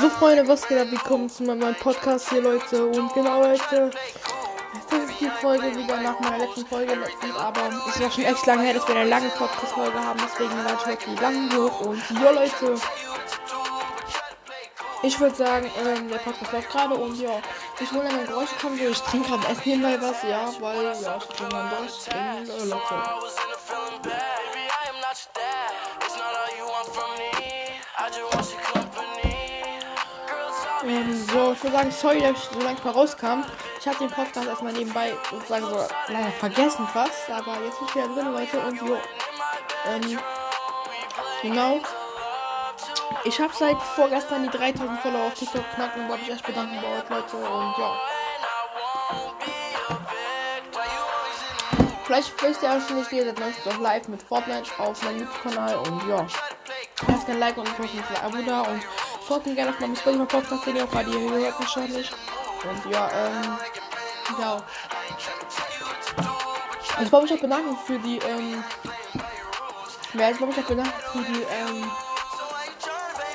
So Freunde, was geht ab? Willkommen zu meinem Podcast hier, Leute. Und genau, Leute, das ist die Folge wieder nach meiner letzten Folge letztens, aber es war schon echt lange her, dass wir eine lange Podcast-Folge haben, deswegen lade ich heute die hoch. Und ja, Leute, ich würde sagen, ähm, der Podcast läuft gerade und ja, ich wollte mein Geräusch kommen, so ich trinke gerade Essen nebenbei was, ja, weil, ja, ich trinke dann Durst, deswegen, äh, Leute. Ähm, so, ich würde sagen, sorry, dass ich so langsam rauskam. Ich habe den Podcast erstmal nebenbei sozusagen so leider vergessen fast, aber jetzt bin ich wieder drin, Leute, und jo. Ähm, genau. Ich habe seit vorgestern die 3000 Follower auf TikTok knacken, wollte ich echt bedanken bei euch, Leute, und ja. Vielleicht wisst ihr auch schon, ich gehe seit neuestem auch live mit Fortnite auf meinem YouTube-Kanal und ja. Lasst ein Like und ein Abo da und folgt mir gerne auf meinem Spotify Podcast, den ihr hier hört wahrscheinlich. Und ja, ähm, ja. Ich wollte mich auch bedanken für die, ähm, ja, ich wollte mich auch bedanken für die, ähm,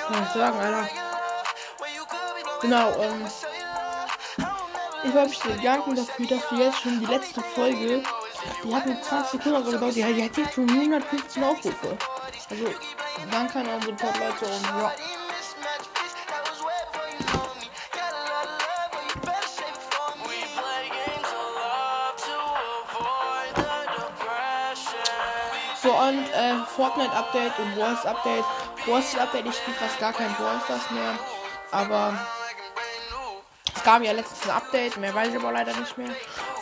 was soll ich sagen, Alter? Genau, ähm, ich wollte mich bedanken dafür, dass wir jetzt schon die letzte Folge, die hat mit 20 Sekunden gedauert, die, hat jetzt schon 115 Aufrufe. Also, danke an unsere Leute und ja. So und äh, Fortnite Update und Wars Update. Wars Update, ich spiele fast gar kein Wars mehr. Aber es gab ja letztens ein Update, mehr weiß ich aber leider nicht mehr.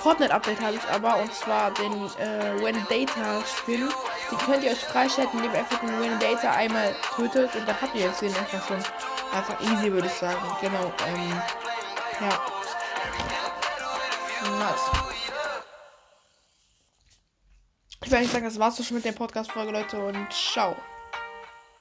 Fortnite Update habe ich aber und zwar den äh, When Data Spin. Die könnt ihr euch freischalten, indem ihr einfach den When Data einmal tötet und dann habt ihr jetzt den einfach schon einfach easy, würde ich sagen. Genau, ähm, ja. Nice. Ich würde sagen, das war's schon mit der Podcast-Folge, Leute, und ciao.